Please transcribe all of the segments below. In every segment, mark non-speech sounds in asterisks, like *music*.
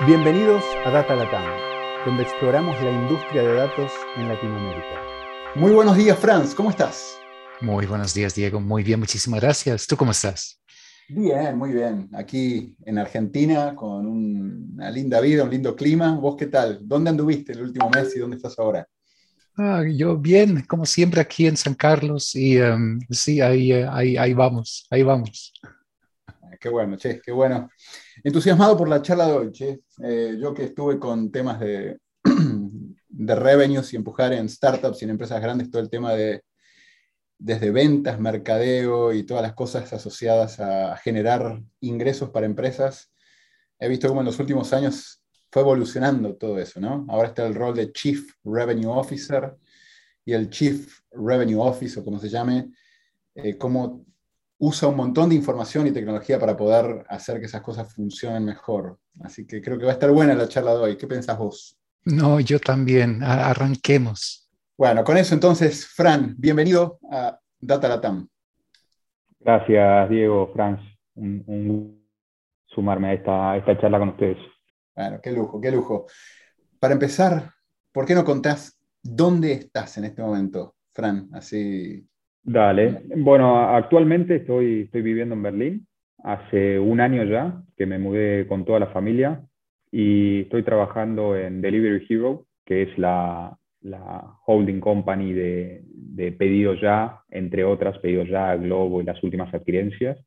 Bienvenidos a Data Latam, donde exploramos la industria de datos en Latinoamérica. Muy buenos días, Franz, ¿cómo estás? Muy buenos días, Diego. Muy bien, muchísimas gracias. ¿Tú cómo estás? Bien, muy bien. Aquí en Argentina, con una linda vida, un lindo clima. ¿Vos qué tal? ¿Dónde anduviste el último mes y dónde estás ahora? Ah, yo bien, como siempre aquí en San Carlos y em, sí, ahí, eh, ahí, ahí vamos, ahí vamos. Qué bueno, che, qué bueno. Entusiasmado por la charla de hoy, che. Eh, yo que estuve con temas de, *clears throat* de revenues y empujar en startups y en empresas grandes todo el tema de desde ventas, mercadeo y todas las cosas asociadas a generar ingresos para empresas. He visto cómo en los últimos años fue evolucionando todo eso, ¿no? Ahora está el rol de Chief Revenue Officer y el Chief Revenue Office, o como se llame, eh, cómo usa un montón de información y tecnología para poder hacer que esas cosas funcionen mejor. Así que creo que va a estar buena la charla de hoy. ¿Qué pensás vos? No, yo también. Arranquemos. Bueno, con eso entonces, Fran, bienvenido a Data Latam. Gracias, Diego, Franz. Un, sumarme a esta, esta charla con ustedes. Bueno, qué lujo, qué lujo. Para empezar, ¿por qué no contás dónde estás en este momento, Fran? Así Dale. Bueno, actualmente estoy, estoy viviendo en Berlín. Hace un año ya que me mudé con toda la familia y estoy trabajando en Delivery Hero, que es la, holding company de, de Pedido Ya, entre otras, Pedido Ya, Globo y las últimas adquirencias.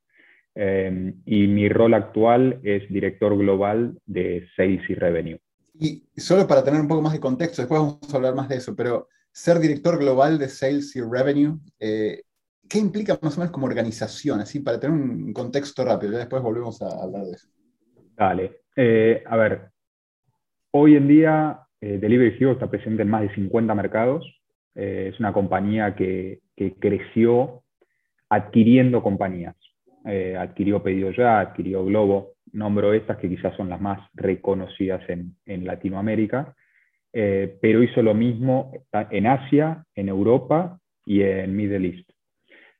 Eh, y mi rol actual es director global de Sales y Revenue. Y solo para tener un poco más de contexto, después vamos a hablar más de eso, pero ser director global de Sales y Revenue, eh, ¿qué implica más o menos como organización? Así, para tener un contexto rápido, ya después volvemos a hablar de eso. Dale. Eh, a ver, hoy en día eh, Delivery Hero está presente en más de 50 mercados. es una compañía que, creció adquiriendo compañías. adquirió Pedido Ya, adquirió Globo, nombro estas que quizás son las más reconocidas en, en Latinoamérica. Eh, pero hizo lo mismo en Asia, en Europa y en Middle East.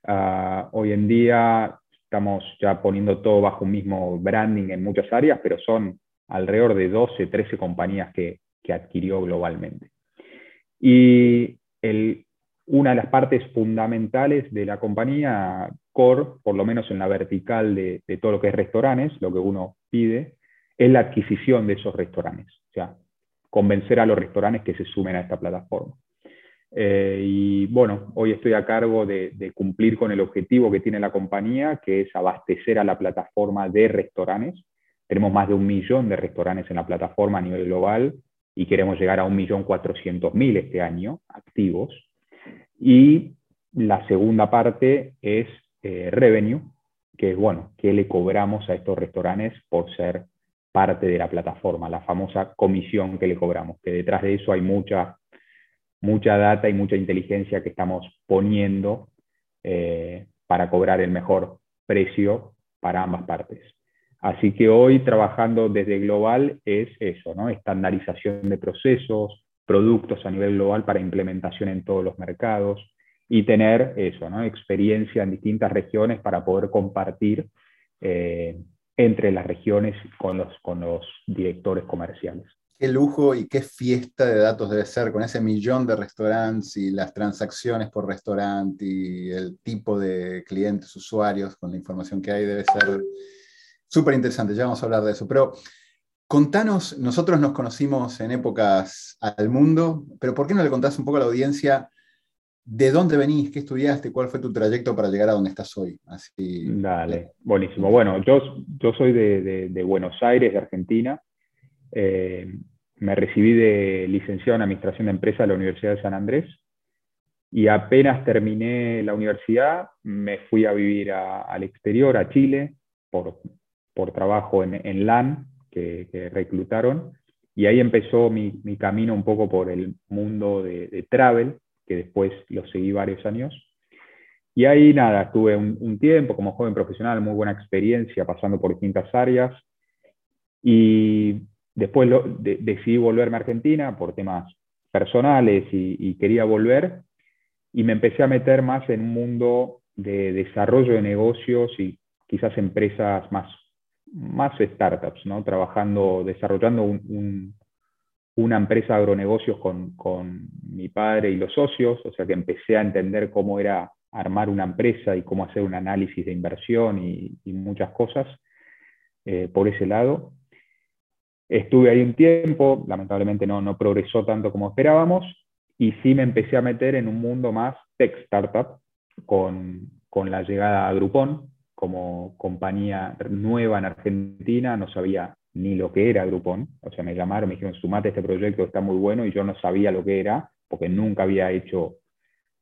Ah, hoy en día estamos ya poniendo todo bajo un mismo branding en muchas áreas, pero son alrededor de 12, 13 compañías que, que adquirió globalmente. Y una de las partes fundamentales de la compañía, core, por lo menos en la vertical de, de todo lo que es restaurantes, lo que uno pide, es la adquisición de esos restaurantes. O sea, convencer a los restaurantes que se sumen a esta plataforma. Eh, y bueno, hoy estoy a cargo de, cumplir con el objetivo que tiene la compañía, que es abastecer a la plataforma de restaurantes. Tenemos más de un millón de restaurantes en la plataforma a nivel global y queremos llegar a un millón cuatrocientos mil este año activos. Y la segunda parte es eh, revenue, que es, bueno, qué le cobramos a estos restaurantes por ser parte de la plataforma, la famosa comisión que le cobramos, que detrás de eso hay mucha, mucha data y mucha inteligencia que estamos poniendo eh, para cobrar el mejor precio para ambas partes. Así que hoy trabajando desde global es eso, ¿no? Estandarización de procesos, productos a nivel global para implementación en todos los mercados y tener eso, ¿no? Experiencia en distintas regiones para poder compartir eh, entre las regiones con los, con los directores comerciales. Qué lujo y qué fiesta de datos debe ser con ese millón de restaurantes y las transacciones por restaurante y el tipo de clientes, usuarios, con la información que hay, debe ser súper interesante. Ya vamos a hablar de eso. Pero contanos, nosotros nos conocimos en épocas al mundo, pero ¿por qué no le contás un poco a la audiencia ¿De dónde venís? ¿Qué estudiaste? ¿Cuál fue tu trayecto para llegar a donde estás hoy? Así... Dale, buenísimo. Bueno, yo, yo soy de, de, Buenos Aires, de Argentina. Eh, me recibí de licenciado en Administración de Empresas de la Universidad de San Andrés y apenas terminé la universidad me fui a vivir al exterior, a Chile, por, por trabajo en, en LAN, que, que, reclutaron, y ahí empezó mi, mi, camino un poco por el mundo de, de travel que después lo seguí varios años. Y ahí nada, tuve un, tiempo como joven profesional, muy buena experiencia pasando por distintas áreas. Y después decidí volverme a Argentina por temas personales y, quería volver. Y me empecé a meter más en un mundo de desarrollo de negocios y quizás empresas más más startups, ¿no? trabajando, desarrollando una empresa de agronegocios con, con, mi padre y los socios, o sea que empecé a entender cómo era armar una empresa y cómo hacer un análisis de inversión y, muchas cosas eh, por ese lado. Estuve ahí un tiempo, lamentablemente no, no progresó tanto como esperábamos, y sí me empecé a meter en un mundo más tech startup con, con la llegada a Groupon como compañía nueva en Argentina, no sabía ni lo que era Groupon, o sea, me llamaron, me dijeron, sumate este proyecto, está muy bueno, y yo no sabía lo que era, porque nunca había hecho,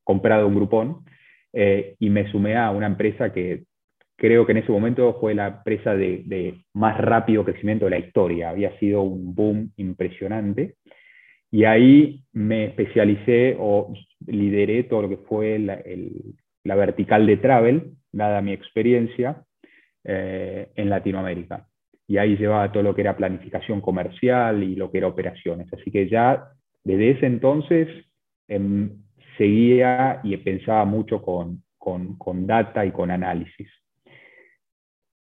comprado un Groupon, eh, y me sumé a una empresa que creo que en ese momento fue la empresa de, más rápido crecimiento de la historia. Había sido un boom impresionante. Y ahí me especialicé o lideré todo lo que fue la, vertical de travel, dada mi experiencia eh, en Latinoamérica. Y ahí llevaba todo lo que era planificación comercial y lo que era operaciones. Así que ya desde ese entonces em, seguía y pensaba mucho con, con data y con análisis.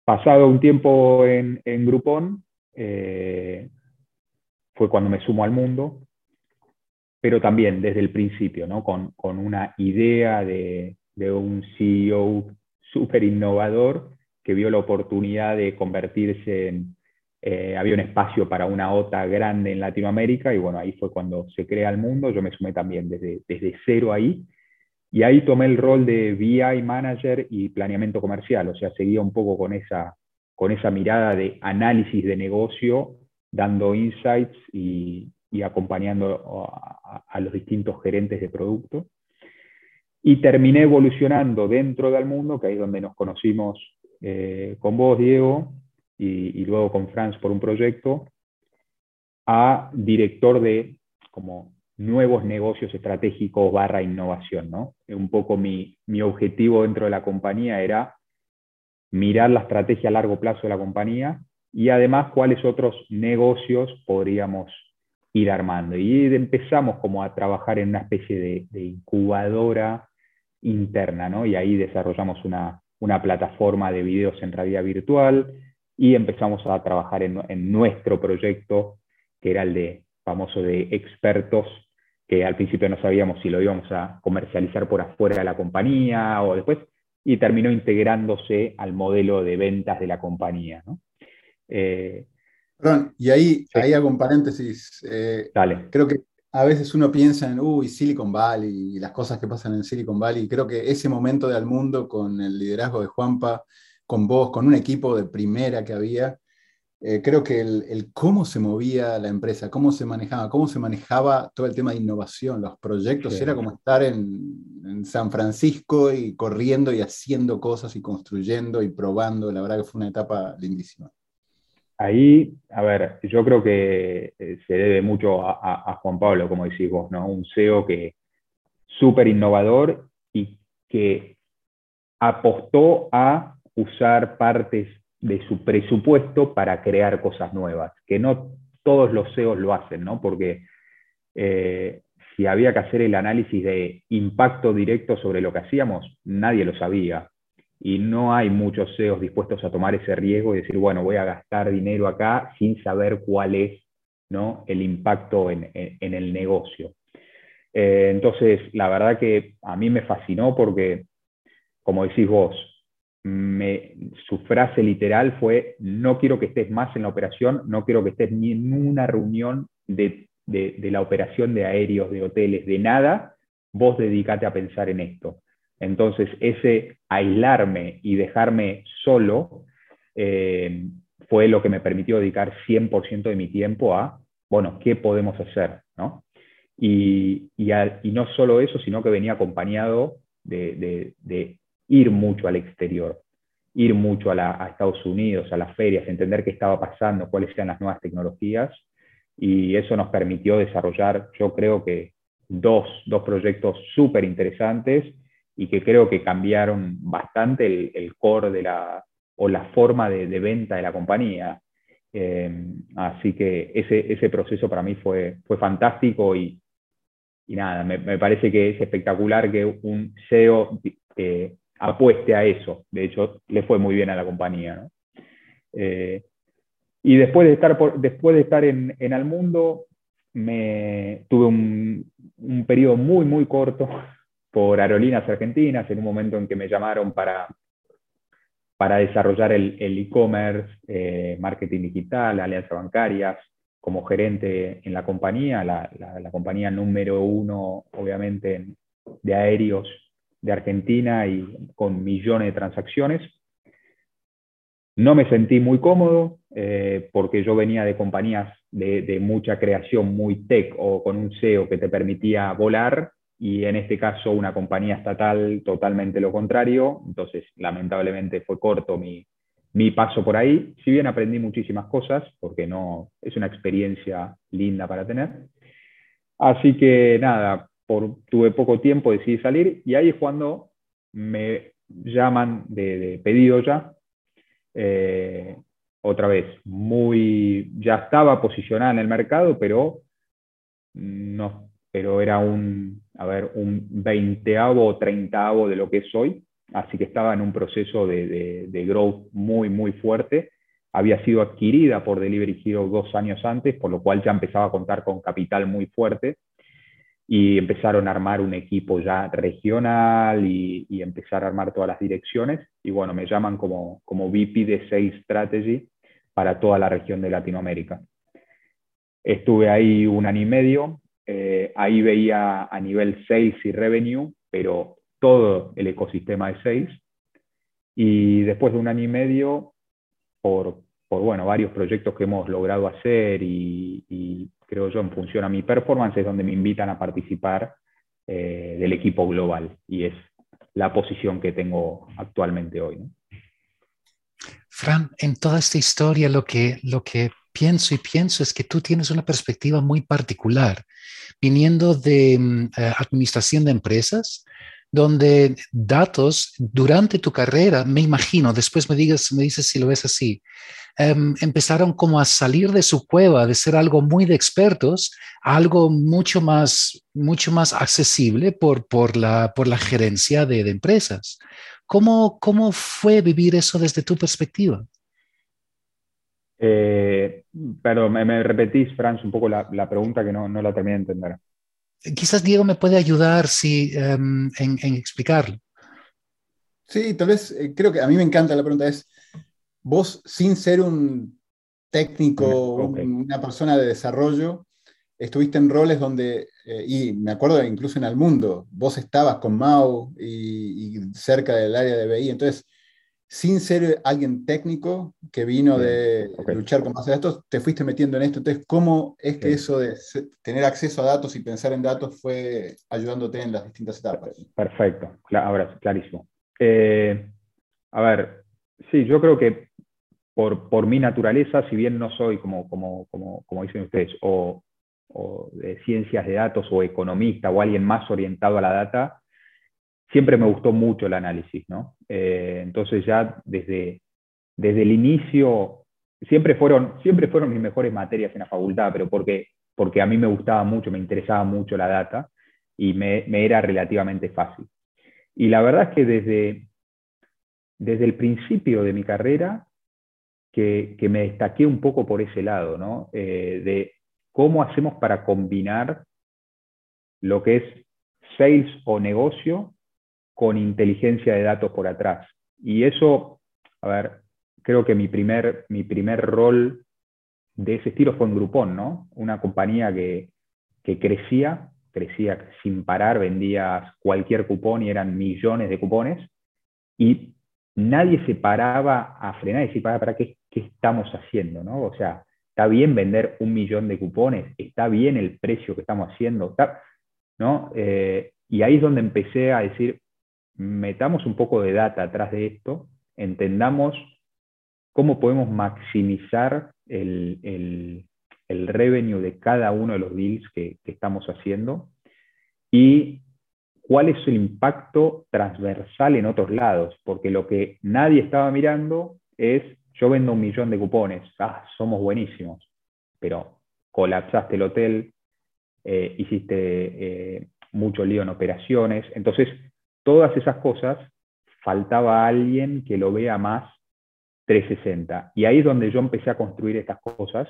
Pasado un tiempo en, en Groupon, eh, fue cuando me sumo al mundo, pero también desde el principio, ¿no? con, con una idea de, de un CEO súper innovador que vio la oportunidad de convertirse en, eh, había un espacio para una OTA grande en Latinoamérica y bueno, ahí fue cuando se crea el mundo, yo me sumé también desde, desde cero ahí. Y ahí tomé el rol de BI manager y planeamiento comercial, o sea, seguía un poco con esa, con esa mirada de análisis de negocio, dando insights y, acompañando a, los distintos gerentes de producto. Y terminé evolucionando dentro del mundo, que ahí es donde nos conocimos eh, con vos, Diego, y, luego con Franz por un proyecto, a director de como nuevos negocios estratégicos barra innovación. ¿no? Un poco mi, mi, objetivo dentro de la compañía era mirar la estrategia a largo plazo de la compañía y además cuáles otros negocios podríamos ir armando. Y empezamos como a trabajar en una especie de, incubadora interna, ¿no? y ahí desarrollamos una, una, plataforma de videos en realidad virtual y empezamos a trabajar en, en nuestro proyecto, que era el de famoso de expertos que al principio no sabíamos si lo íbamos a comercializar por afuera de la compañía o después, y terminó integrándose al modelo de ventas de la compañía. ¿no? Eh, Perdón, y ahí, ahí hago un paréntesis. Eh, Dale. Creo que a veces uno piensa en, uy, Silicon Valley y las cosas que pasan en Silicon Valley. Creo que ese momento de al mundo con el liderazgo de Juanpa, con vos, con un equipo de primera que había, eh, creo que el, cómo se movía la empresa, cómo se manejaba, cómo se manejaba todo el tema de innovación, los proyectos, era como estar en, San Francisco y corriendo y haciendo cosas y construyendo y probando. La verdad que fue una etapa lindísima. Ahí, a ver, yo creo que eh, se debe mucho a, Juan Pablo, como decís vos, ¿no? Un CEO que súper innovador y que apostó a usar partes de su presupuesto para crear cosas nuevas, que no todos los CEOs lo hacen, ¿no? Porque eh, si había que hacer el análisis de impacto directo sobre lo que hacíamos, nadie lo sabía. Y no hay muchos CEOs dispuestos a tomar ese riesgo y decir, bueno, voy a gastar dinero acá sin saber cuál es ¿no? el impacto en, el negocio. Eh, entonces, la verdad que a mí me fascinó porque, como decís vos, su frase literal fue, no quiero que estés más en la operación, no quiero que estés ni en una reunión de, la operación de aéreos, de hoteles, de nada, vos dedícate a pensar en esto. Entonces, ese aislarme y dejarme solo eh, fue lo que me permitió dedicar 100% de mi tiempo a, bueno, ¿qué podemos hacer? ¿no? Y, no solo eso, sino que venía acompañado de ir mucho al exterior, ir mucho a, Estados Unidos, a las ferias, entender qué estaba pasando, cuáles eran las nuevas tecnologías, y eso nos permitió desarrollar, yo creo que, dos, proyectos súper interesantes y que creo que cambiaron bastante el, core de la, o la forma de, venta de la compañía. Eh, así que ese, ese proceso para mí fue, fue fantástico y, y nada, me, parece que es espectacular que un CEO eh, apueste a eso. De hecho, le fue muy bien a la compañía. y después de estar, después de estar en, en Almundo, me, tuve un, un periodo muy, muy corto por Aerolíneas Argentinas, en un momento en que me llamaron para, para desarrollar el e-commerce, eh, marketing digital, alianzas bancarias, como gerente en la compañía, la, la, compañía número uno, obviamente, de aéreos de Argentina y con millones de transacciones. No me sentí muy cómodo eh, porque yo venía de compañías de, de, mucha creación, muy tech o con un SEO que te permitía volar y en este caso una compañía estatal totalmente lo contrario, entonces lamentablemente fue corto mi, mi paso por ahí, si bien aprendí muchísimas cosas, porque no es una experiencia linda para tener. Así que nada, tuve poco tiempo, decidí salir y ahí es cuando me llaman de, pedido ya. Eh, otra vez, muy, ya estaba posicionada en el mercado, pero no pero era un, a ver, un veinteavo o treintaavo de lo que es hoy, así que estaba en un proceso de, de, growth muy, muy fuerte. Había sido adquirida por Delivery Hero dos años antes, por lo cual ya empezaba a contar con capital muy fuerte y empezaron a armar un equipo ya regional y, y, empezar a armar todas las direcciones. Y bueno, me llaman como, como VP de Sales Strategy para toda la región de Latinoamérica. Estuve ahí un año y medio, eh, ahí veía a nivel sales y revenue, pero todo el ecosistema de sales. Y después de un año y medio, por, por bueno, varios proyectos que hemos logrado hacer y, creo yo en función a mi performance, es donde me invitan a participar eh, del equipo global. Y es la posición que tengo actualmente hoy. Fran, en toda esta historia lo que, lo que pienso y pienso es que tú tienes una perspectiva muy particular, viniendo de mm, eh, administración de empresas, donde datos durante tu carrera, me imagino, después me, digas, me dices si lo ves así, em, empezaron como a salir de su cueva, de ser algo muy de expertos, a algo mucho más, mucho más accesible por, por, la, por la gerencia de, de empresas. ¿Cómo, ¿Cómo fue vivir eso desde tu perspectiva? Eh, pero me, repetís, Franz, un poco la, pregunta que no, la terminé de entender. Quizás Diego me puede ayudar si, em, en, explicarlo. Sí, tal vez, eh, creo que a mí me encanta la pregunta, es, vos sin ser un técnico, una persona de desarrollo, estuviste en roles donde, eh, y me acuerdo incluso en el mundo, vos estabas con Mau y, y cerca del área de BI, entonces sin ser alguien técnico que vino de luchar con base de datos, te fuiste metiendo en esto. Entonces, ¿cómo es que eso de tener acceso a datos y pensar en datos fue ayudándote en las distintas etapas? Perfecto, ahora clarísimo. Eh, a ver, sí, yo creo que por, por, mi naturaleza, si bien no soy, como, como, como, como dicen ustedes, o, o de ciencias de datos o economista o alguien más orientado a la data, siempre me gustó mucho el análisis, ¿no? Eh, entonces ya desde, desde el inicio, siempre fueron, siempre fueron mis mejores materias en la facultad, pero porque, porque a mí me gustaba mucho, me interesaba mucho la data y me, me era relativamente fácil. Y la verdad es que desde, desde el principio de mi carrera, que, que me destaqué un poco por ese lado, ¿no? Eh, de cómo hacemos para combinar lo que es sales o negocio con inteligencia de datos por atrás. Y eso, a ver, creo que mi primer, mi primer rol de ese estilo fue en Groupon, ¿no? Una compañía que, que crecía, crecía sin parar, vendías cualquier cupón y eran millones de cupones, y nadie se paraba a frenar y decir, ¿para, qué, qué estamos haciendo? ¿no? O sea, está bien vender un millón de cupones, está bien el precio que estamos haciendo, ¿no? Eh, y ahí es donde empecé a decir, metamos un poco de data atrás de esto, entendamos cómo podemos maximizar el, revenue de cada uno de los deals que, estamos haciendo y cuál es el impacto transversal en otros lados, porque lo que nadie estaba mirando es, yo vendo un millón de cupones, ah, somos buenísimos, pero colapsaste el hotel, eh, hiciste eh, mucho lío en operaciones, entonces todas esas cosas, faltaba alguien que lo vea más 360. Y ahí es donde yo empecé a construir estas cosas.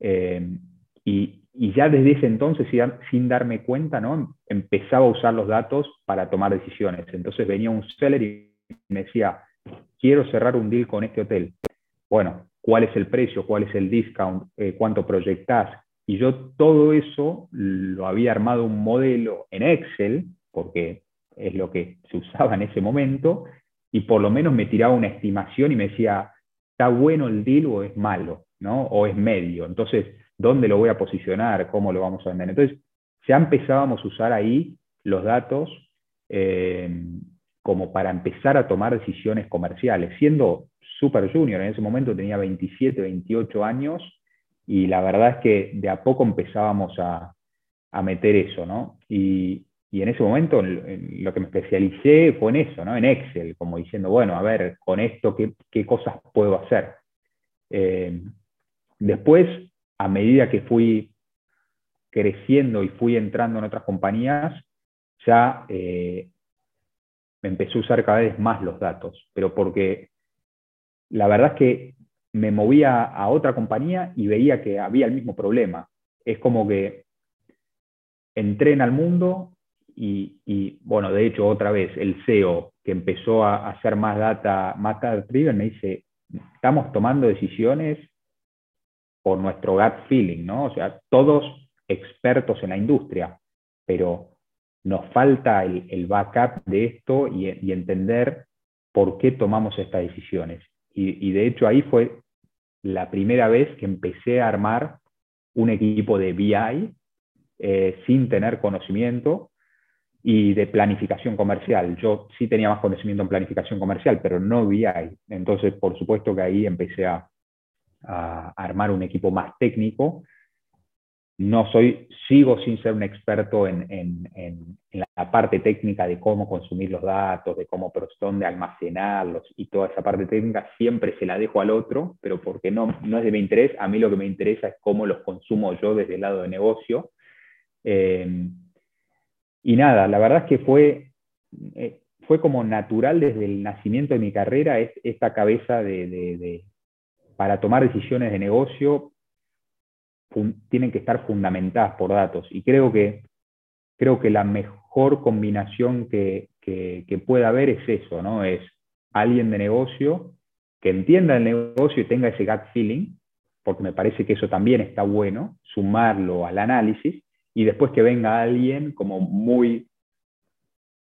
Eh, y, ya desde ese entonces, sin, darme cuenta, ¿no? empezaba a usar los datos para tomar decisiones. Entonces venía un seller y me decía, quiero cerrar un deal con este hotel. Bueno, ¿cuál es el precio? ¿Cuál es el discount? Eh, ¿Cuánto proyectás? Y yo todo eso lo había armado un modelo en Excel, porque es lo que se usaba en ese momento, y por lo menos me tiraba una estimación y me decía, ¿está bueno el deal o es malo? ¿no? O es medio. Entonces, ¿dónde lo voy a posicionar? ¿Cómo lo vamos a vender? Entonces, ya empezábamos a usar ahí los datos eh, como para empezar a tomar decisiones comerciales, siendo super junior, en ese momento tenía 27, 28 años, y la verdad es que de a poco empezábamos a, meter eso, ¿no? Y, en ese momento lo que me especialicé fue en eso, ¿no? En Excel, como diciendo, bueno, a ver, con esto, ¿qué, cosas puedo hacer? Eh, después, a medida que fui creciendo y fui entrando en otras compañías, ya eh, me empecé a usar cada vez más los datos, pero porque la verdad es que me movía a otra compañía y veía que había el mismo problema. Es como que entré en el mundo y, bueno, de hecho, otra vez, el CEO que empezó a hacer más data, más data driven, me dice, estamos tomando decisiones por nuestro gut feeling, ¿no? O sea, todos expertos en la industria, pero nos falta el, backup de esto y, entender por qué tomamos estas decisiones. Y, de hecho ahí fue la primera vez que empecé a armar un equipo de BI eh, sin tener conocimiento y de planificación comercial. Yo sí tenía más conocimiento en planificación comercial, pero no BI. Entonces, por supuesto que ahí empecé a, a armar un equipo más técnico no soy, sigo sin ser un experto en, la parte técnica de cómo consumir los datos, de cómo, dónde almacenarlos y toda esa parte técnica, siempre se la dejo al otro, pero porque no, no es de mi interés, a mí lo que me interesa es cómo los consumo yo desde el lado de negocio. Eh, y nada, la verdad es que fue, eh, fue como natural desde el nacimiento de mi carrera esta cabeza de, para tomar decisiones de negocio, tienen que estar fundamentadas por datos. Y creo que, creo que la mejor combinación que, que, pueda haber es eso, ¿no? Es alguien de negocio que entienda el negocio y tenga ese gut feeling, porque me parece que eso también está bueno, sumarlo al análisis, y después que venga alguien como muy,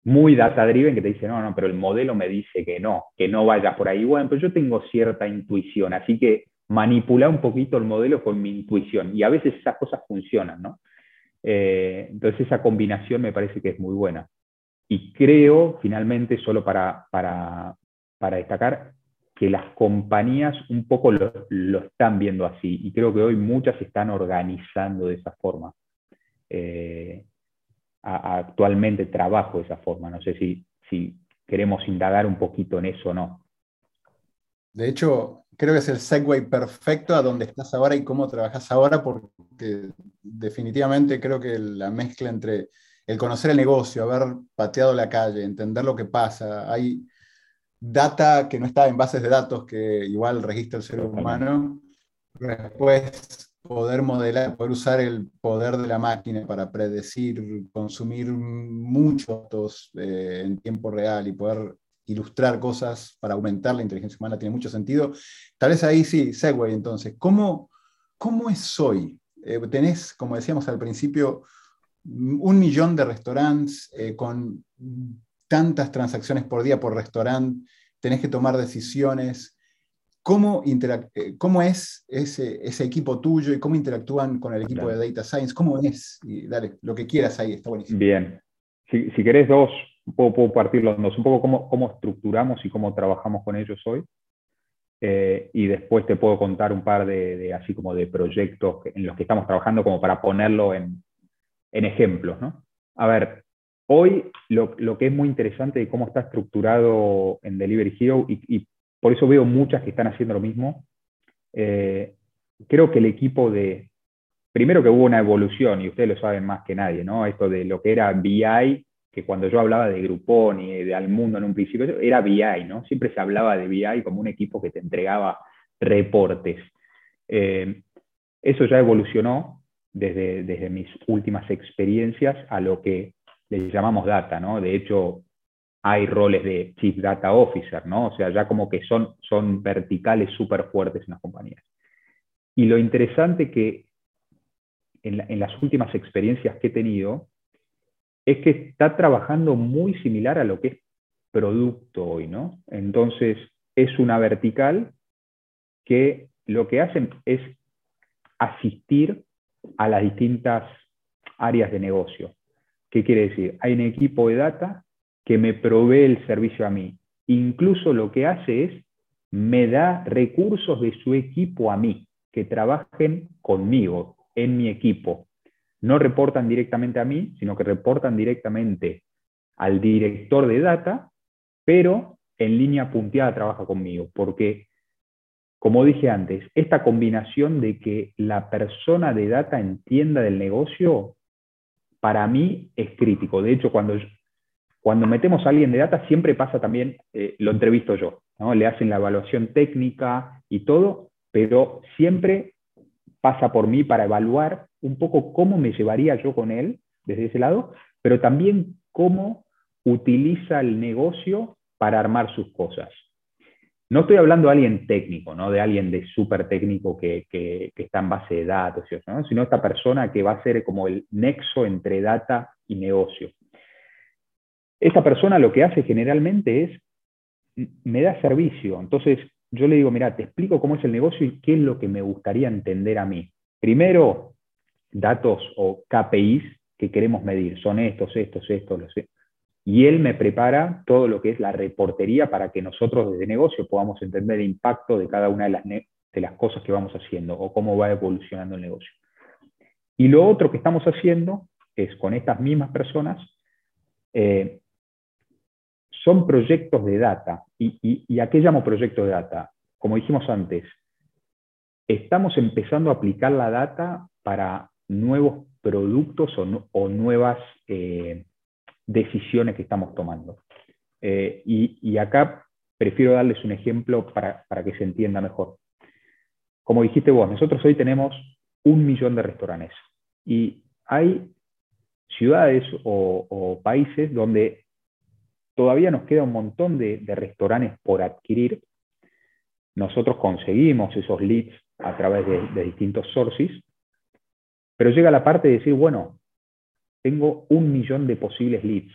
muy data driven que te dice, no, no, pero el modelo me dice que no, que no vaya por ahí. Bueno, pero yo tengo cierta intuición, así que manipular un poquito el modelo con mi intuición. Y a veces esas cosas funcionan, ¿no? Eh, entonces esa combinación me parece que es muy buena. Y creo, finalmente, solo para, para, destacar, que las compañías un poco lo, están viendo así. Y creo que hoy muchas se están organizando de esa forma. Eh, actualmente trabajo de esa forma. No sé si, si queremos indagar un poquito en eso o no. De hecho, creo que es el segue perfecto a donde estás ahora y cómo trabajas ahora, porque definitivamente creo que la mezcla entre el conocer el negocio, haber pateado la calle, entender lo que pasa, hay data que no está en bases de datos que igual registra el ser humano, después poder modelar, poder usar el poder de la máquina para predecir, consumir muchos datos eh, en tiempo real y poder ilustrar cosas para aumentar la inteligencia humana tiene mucho sentido. Tal vez ahí sí, Segway, entonces, ¿cómo, cómo es hoy? Eh, tenés, como decíamos al principio, un millón de restaurantes eh, con tantas transacciones por día por restaurante, tenés que tomar decisiones. ¿Cómo, eh, cómo es ese, ese, equipo tuyo y cómo interactúan con el equipo de Data Science? ¿Cómo es? Y dale, lo que quieras ahí, está buenísimo. Bien. Si, si querés dos, puedo, partir los dos, un poco cómo, cómo, estructuramos y cómo trabajamos con ellos hoy. Eh, y después te puedo contar un par de, así como de proyectos en los que estamos trabajando como para ponerlo en, en ejemplos. ¿no? A ver, hoy lo, lo, que es muy interesante de cómo está estructurado en Delivery Hero, y, por eso veo muchas que están haciendo lo mismo, eh, creo que el equipo de, primero que hubo una evolución, y ustedes lo saben más que nadie, ¿no? Esto de lo que era BI que cuando yo hablaba de Groupon y de Almundo en un principio, era BI, ¿no? Siempre se hablaba de BI como un equipo que te entregaba reportes. Eh, eso ya evolucionó desde, desde mis últimas experiencias a lo que le llamamos data, ¿no? De hecho, hay roles de Chief Data Officer, ¿no? O sea, ya como que son, son verticales súper fuertes en las compañías. Y lo interesante que en, en, las últimas experiencias que he tenido es que está trabajando muy similar a lo que es producto hoy, ¿no? Entonces, es una vertical que lo que hacen es asistir a las distintas áreas de negocio. ¿Qué quiere decir? Hay un equipo de data que me provee el servicio a mí. Incluso lo que hace es, me da recursos de su equipo a mí, que trabajen conmigo, en mi equipo. No reportan directamente a mí, sino que reportan directamente al director de data, pero en línea punteada trabaja conmigo, porque, como dije antes, esta combinación de que la persona de data entienda del negocio, para mí es crítico. De hecho, cuando cuando metemos a alguien de data, siempre pasa también, eh, lo entrevisto yo, le hacen la evaluación técnica y todo, pero siempre pasa por mí para evaluar un poco cómo me llevaría yo con él desde ese lado, pero también cómo utiliza el negocio para armar sus cosas. No estoy hablando de alguien técnico, ¿no? de alguien de súper técnico que, que, está en base de datos, ¿no? sino esta persona que va a ser como el nexo entre data y negocio. Esta persona lo que hace generalmente es, me da servicio. Entonces yo le digo, mira, te explico cómo es el negocio y qué es lo que me gustaría entender a mí. Primero, datos o KPIs que queremos medir. Son estos, estos, estos, los y él me prepara todo lo que es la reportería para que nosotros desde negocio podamos entender el impacto de cada una de las, de las cosas que vamos haciendo o cómo va evolucionando el negocio. Y lo otro que estamos haciendo es con estas mismas personas eh, son proyectos de data. ¿Y, a qué llamo proyectos de data? Como dijimos antes, estamos empezando a aplicar la data para nuevos productos o, nuevas eh, decisiones que estamos tomando. Eh, y, acá prefiero darles un ejemplo para, que se entienda mejor. Como dijiste vos, nosotros hoy tenemos un millón de restaurantes y hay ciudades o países donde Todavía nos queda un montón de, restaurantes por adquirir. Nosotros conseguimos esos leads a través de, distintos sources, pero llega la parte de decir, bueno, tengo un millón de posibles leads.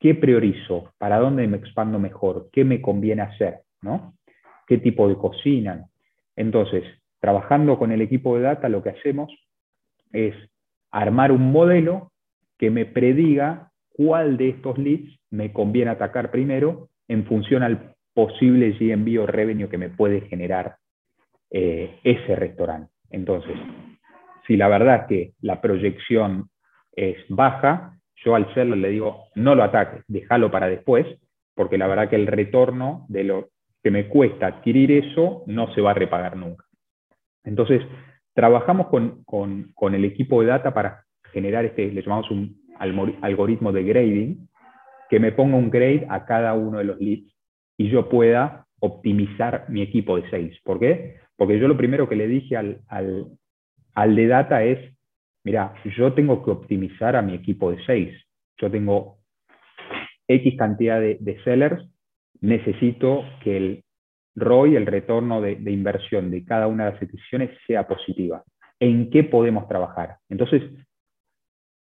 ¿Qué priorizo? ¿Para dónde me expando mejor? ¿Qué me conviene hacer? ¿no? ¿Qué tipo de cocina? Entonces, trabajando con el equipo de data, lo que hacemos es armar un modelo que me prediga cuál de estos leads me conviene atacar primero en función al posible GMV o revenue que me puede generar eh, ese restaurante. Entonces, si la verdad que la proyección es baja, yo al serlo le digo, no lo ataques, déjalo para después, porque la verdad que el retorno de lo que me cuesta adquirir eso no se va a repagar nunca. Entonces, trabajamos con, con el equipo de data para generar este, le llamamos un algoritmo de grading, que me ponga un grade a cada uno de los leads y yo pueda optimizar mi equipo de sales. ¿Por qué? Porque yo lo primero que le dije al, al, de data es, mira, yo tengo que optimizar a mi equipo de sales. Yo tengo X cantidad de, sellers, necesito que el ROI, el retorno de, de, inversión de cada una de las adquisiciones sea positiva. ¿En qué podemos trabajar? Entonces,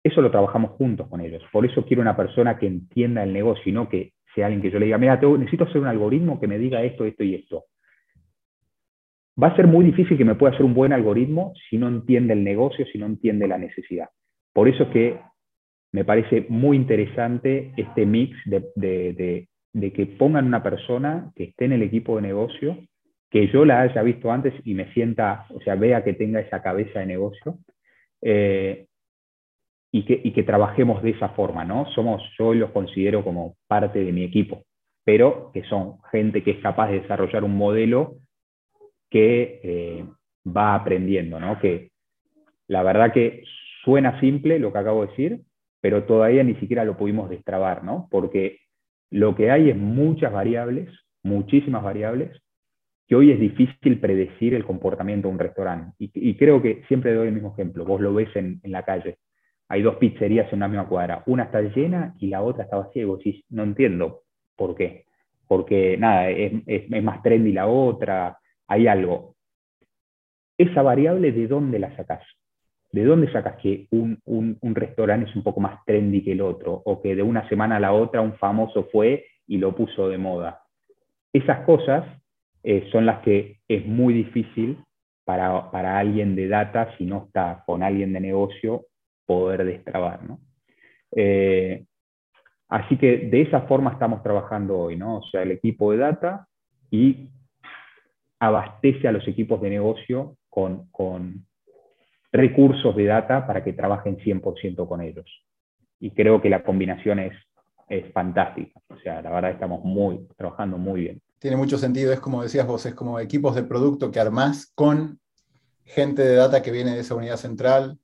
eso lo trabajamos juntos con ellos. Por eso quiero una persona que entienda el negocio y no que sea alguien que yo le diga, mira, necesito hacer un algoritmo que me diga esto, esto y esto. Va a ser muy difícil que me pueda hacer un buen algoritmo si no entiende el negocio, si no entiende la necesidad. Por eso es que me parece muy interesante este mix de, que pongan una persona que esté en el equipo de negocio, que yo la haya visto antes y me sienta, o sea, vea que tenga esa cabeza de negocio, eh, y que, trabajemos de esa forma, ¿no? Somos, yo los considero como parte de mi equipo, pero que son gente que es capaz de desarrollar un modelo que eh, va aprendiendo, ¿no? Que la verdad que suena simple lo que acabo de decir, pero todavía ni siquiera lo pudimos destrabar, ¿no? Porque lo que hay es muchas variables, muchísimas variables, que hoy es difícil predecir el comportamiento de un restaurante. Y, creo que siempre doy el mismo ejemplo, vos lo ves en, la calle. Hay dos pizzerías en una misma cuadra, una está llena y la otra está vacía no entiendo por qué. Porque nada, es, más trendy la otra, hay algo. Esa variable, ¿de dónde la sacás? ¿De dónde sacas que un, restaurante es un poco más trendy que el otro? O que de una semana a la otra un famoso fue y lo puso de moda. Esas cosas eh, son las que es muy difícil para, alguien de data, si no está con alguien de negocio, poder destrabar. Eh, así que de esa forma estamos trabajando hoy, ¿no? O sea, el equipo de data y abastece a los equipos de negocio con, recursos de data para que trabajen 100% con ellos. Y creo que la combinación es, es fantástica. O sea, la verdad estamos muy, trabajando muy bien. Tiene mucho sentido, es como decías vos, es como equipos de producto que armás con gente de data que viene de esa unidad central,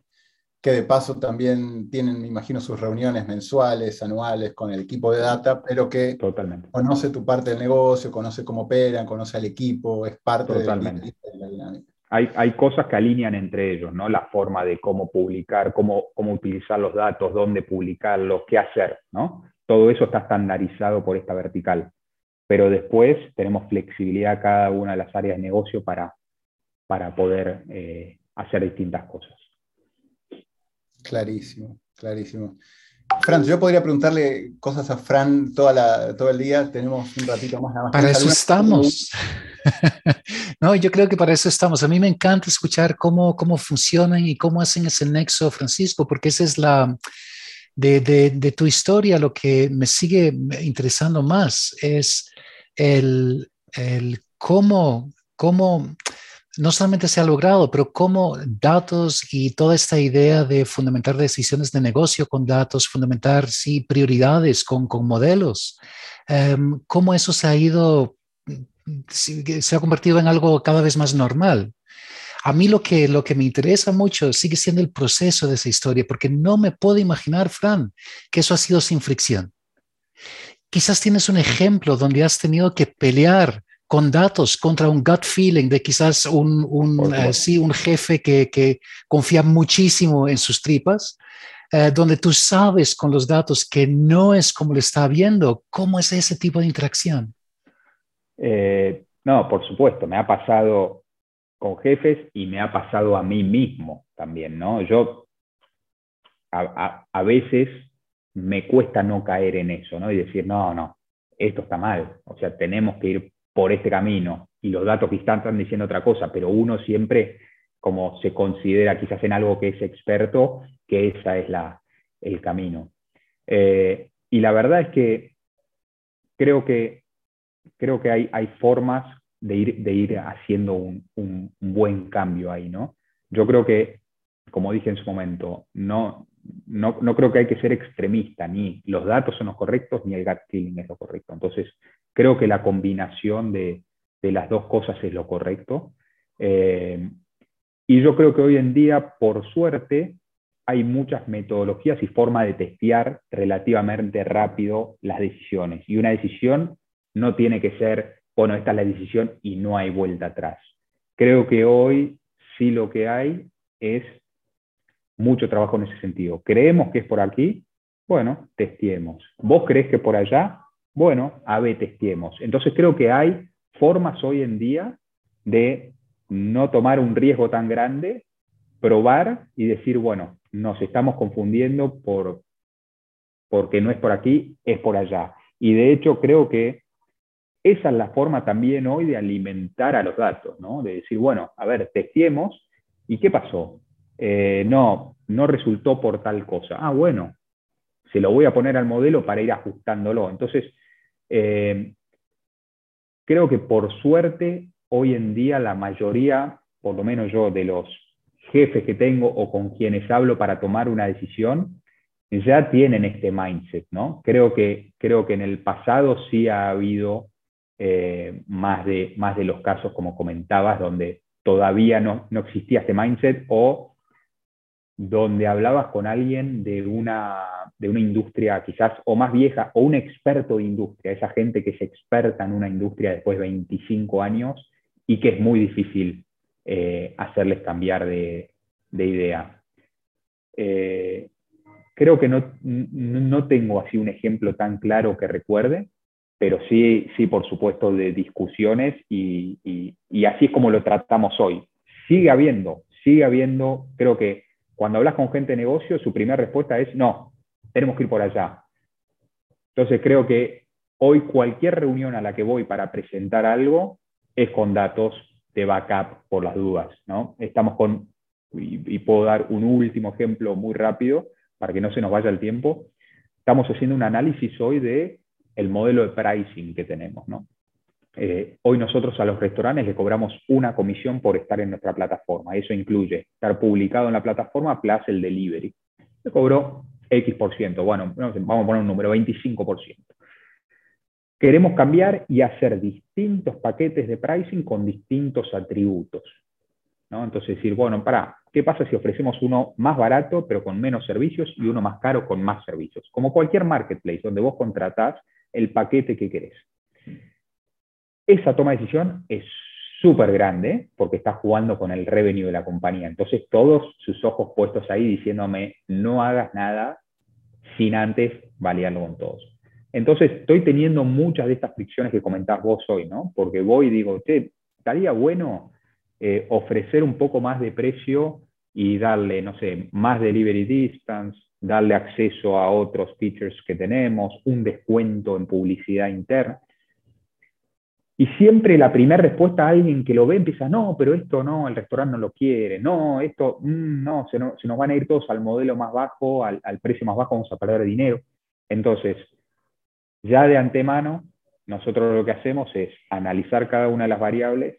que de paso también tienen, me imagino, sus reuniones mensuales, anuales con el equipo de data, pero que Totalmente. conoce tu parte del negocio, conoce cómo operan, conoce al equipo, es parte de la dinámica. Hay, hay, cosas que alinean entre ellos, ¿no? La forma de cómo publicar, cómo, cómo utilizar los datos, dónde publicarlos, qué hacer, ¿no? Todo eso está estandarizado por esta vertical. Pero después tenemos flexibilidad cada una de las áreas de negocio para, para poder eh, hacer distintas cosas. Clarísimo, clarísimo. Fran, yo podría preguntarle cosas a Fran toda la, todo el día. Tenemos un ratito más. Nada más. Para eso estamos. *laughs* no, yo creo que para eso estamos. A mí me encanta escuchar cómo, cómo funcionan y cómo hacen ese nexo, Francisco, porque esa es la... De, de, de tu historia, lo que me sigue interesando más es el, el cómo, cómo no solamente se ha logrado, pero cómo datos y toda esta idea de fundamentar decisiones de negocio con datos, fundamentar sí, prioridades con, con modelos, em, cómo eso se ha ido, se ha convertido en algo cada vez más normal. A mí lo que, lo que me interesa mucho sigue siendo el proceso de esa historia, porque no me puedo imaginar, Fran, que eso ha sido sin fricción. Quizás tienes un ejemplo donde has tenido que pelear con datos contra un gut feeling de quizás un, un, eh, sí, un jefe que, que, confía muchísimo en sus tripas, eh, donde tú sabes con los datos que no es como lo está viendo. ¿Cómo es ese tipo de interacción? Eh, no, por supuesto, me ha pasado con jefes y me ha pasado a mí mismo también, ¿no? Yo a, a, a veces me cuesta no caer en eso, ¿no? Y decir, no, no, esto está mal, o sea, tenemos que ir por este camino y los datos que están, diciendo otra cosa, pero uno siempre como se considera quizás en algo que es experto, que esa es la, el camino. Eh, y la verdad es que creo que, creo que hay, hay formas de ir, de ir haciendo un, un, buen cambio ahí, ¿no? Yo creo que, como dije en su momento, no, no, no, creo que hay que ser extremista, ni los datos son los correctos, ni el gut feeling es lo correcto. Entonces, Creo que la combinación de, las dos cosas es lo correcto. Eh, y yo creo que hoy en día, por suerte, hay muchas metodologías y formas de testear relativamente rápido las decisiones. Y una decisión no tiene que ser, bueno, esta es la decisión y no hay vuelta atrás. Creo que hoy sí lo que hay es mucho trabajo en ese sentido. ¿Creemos que es por aquí? Bueno, testiemos. ¿Vos crees que por allá? Bueno, A-B testiemos. Entonces creo que hay formas hoy en día de no tomar un riesgo tan grande, probar y decir, bueno, nos estamos confundiendo por, porque no es por aquí, es por allá. Y de hecho creo que esa es la forma también hoy de alimentar a los datos, ¿no? De decir, bueno, a ver, testiemos, ¿y qué pasó? Eh, no, no resultó por tal cosa. Ah, bueno, se lo voy a poner al modelo para ir ajustándolo. Entonces, eh, creo que por suerte, hoy en día la mayoría, por lo menos yo, de los jefes que tengo o con quienes hablo para tomar una decisión, ya tienen este mindset, ¿no? Creo que, creo que en el pasado sí ha habido eh, más, de, más de los casos, como comentabas, donde todavía no, no existía este mindset o donde hablabas con alguien de una de una industria quizás o más vieja o un experto de industria, esa gente que es experta en una industria después de 25 años y que es muy difícil eh, hacerles cambiar de, idea. Eh, creo que no, no, tengo así un ejemplo tan claro que recuerde, pero sí, sí por supuesto, de discusiones y, y así es como lo tratamos hoy. Sigue habiendo, sigue habiendo, creo que cuando hablas con gente de negocio, su primera respuesta es, no, tenemos que ir por allá. Entonces creo que hoy cualquier reunión a la que voy para presentar algo es con datos de backup por las dudas. ¿no? Estamos con, y, puedo dar un último ejemplo muy rápido para que no se nos vaya el tiempo, estamos haciendo un análisis hoy de el modelo de pricing que tenemos. Eh, hoy nosotros a los restaurantes le cobramos una comisión por estar en nuestra plataforma. Eso incluye estar publicado en la plataforma plus el delivery. Le cobró X por ciento. Bueno, vamos a poner un número, 25%. Queremos cambiar y hacer distintos paquetes de pricing con distintos atributos. ¿no? Entonces decir, bueno, para, ¿qué pasa si ofrecemos uno más barato pero con menos servicios y uno más caro con más servicios? Como cualquier marketplace donde vos contratás el paquete que querés. Esa toma de decisión es súper grande porque está jugando con el revenue de la compañía. Entonces, todos sus ojos puestos ahí diciéndome, no hagas nada sin antes validarlo con todos. Entonces, estoy teniendo muchas de estas fricciones que comentás vos hoy, ¿no? Porque voy y digo, che, estaría bueno eh, ofrecer un poco más de precio y darle, no sé, más delivery distance, darle acceso a otros features que tenemos, un descuento en publicidad interna. Y siempre la primera respuesta a alguien que lo ve empieza, no, pero esto no, el restaurante no lo quiere, no, esto, mm, no, se, nos van a ir todos al modelo más bajo, al, precio más bajo, vamos a perder dinero. Entonces, ya de antemano, nosotros lo que hacemos es analizar cada una de las variables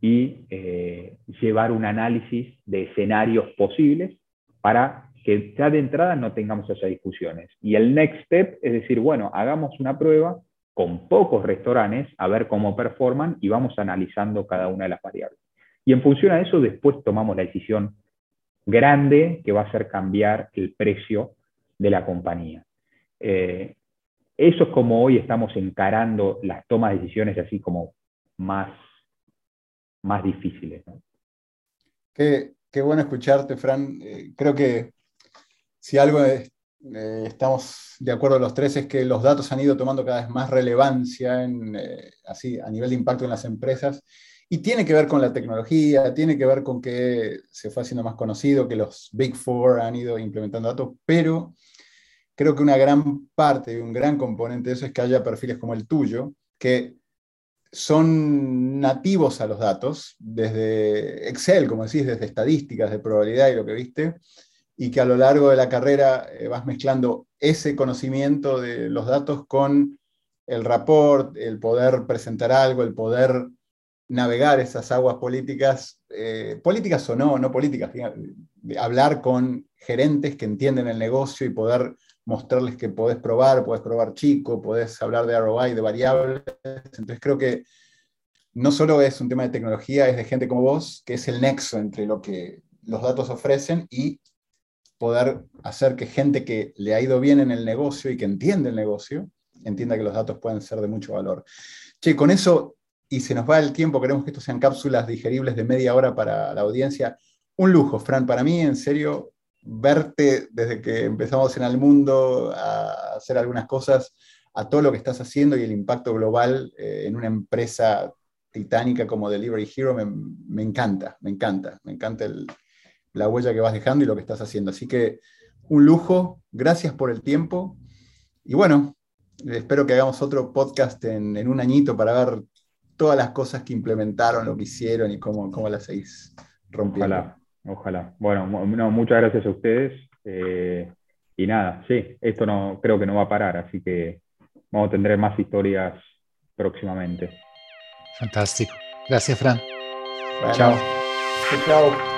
y eh, llevar un análisis de escenarios posibles para que ya de entrada no tengamos esas discusiones. Y el next step es decir, bueno, hagamos una prueba con pocos restaurantes a ver cómo performan y vamos analizando cada una de las variables. Y en función a eso, después tomamos la decisión grande que va a hacer cambiar el precio de la compañía. Eh, eso es como hoy estamos encarando las tomas de decisiones así como más, más difíciles. Qué, qué, bueno escucharte, Fran. Eh, creo que si algo es, eh, estamos de acuerdo los tres, es que los datos han ido tomando cada vez más relevancia en, eh, así, a nivel de impacto en las empresas. Y tiene que ver con la tecnología, tiene que ver con que se fue haciendo más conocido, que los Big Four han ido implementando datos, pero creo que una gran parte, un gran componente de eso es que haya perfiles como el tuyo, que son nativos a los datos, desde Excel, como decís, desde estadísticas, de probabilidad y lo que viste, y que a lo largo de la carrera eh, vas mezclando ese conocimiento de los datos con el rapport, el poder presentar algo, el poder navegar esas aguas políticas, eh, políticas o no, no políticas, hablar con gerentes que entienden el negocio y poder mostrarles que podés probar, podés probar chico, podés hablar de ROI, de variables. Entonces creo que no solo es un tema de tecnología, es de gente como vos, que es el nexo entre lo que los datos ofrecen y poder hacer que gente que le ha ido bien en el negocio y que entiende el negocio, entienda que los datos pueden ser de mucho valor. Che, con eso, y se nos va el tiempo, queremos que esto sean cápsulas digeribles de media hora para la audiencia. Un lujo, Fran, para mí, en serio, verte desde que empezamos en el mundo a hacer algunas cosas, a todo lo que estás haciendo y el impacto global eh, en una empresa titánica como Delivery Hero, me, me encanta, me encanta, me encanta el, la huella que vas dejando y lo que estás haciendo. Así que un lujo, gracias por el tiempo. Y bueno, espero que hagamos otro podcast en, un añito para ver todas las cosas que implementaron, lo que hicieron y cómo, cómo las seguís rompiendo. Ojalá, ojalá. Bueno, muchas gracias a ustedes. Eh, y nada, sí, esto no creo que no va a parar, así que vamos a tener más historias próximamente. Fantástico. Gracias, Fran. Chao. Chao.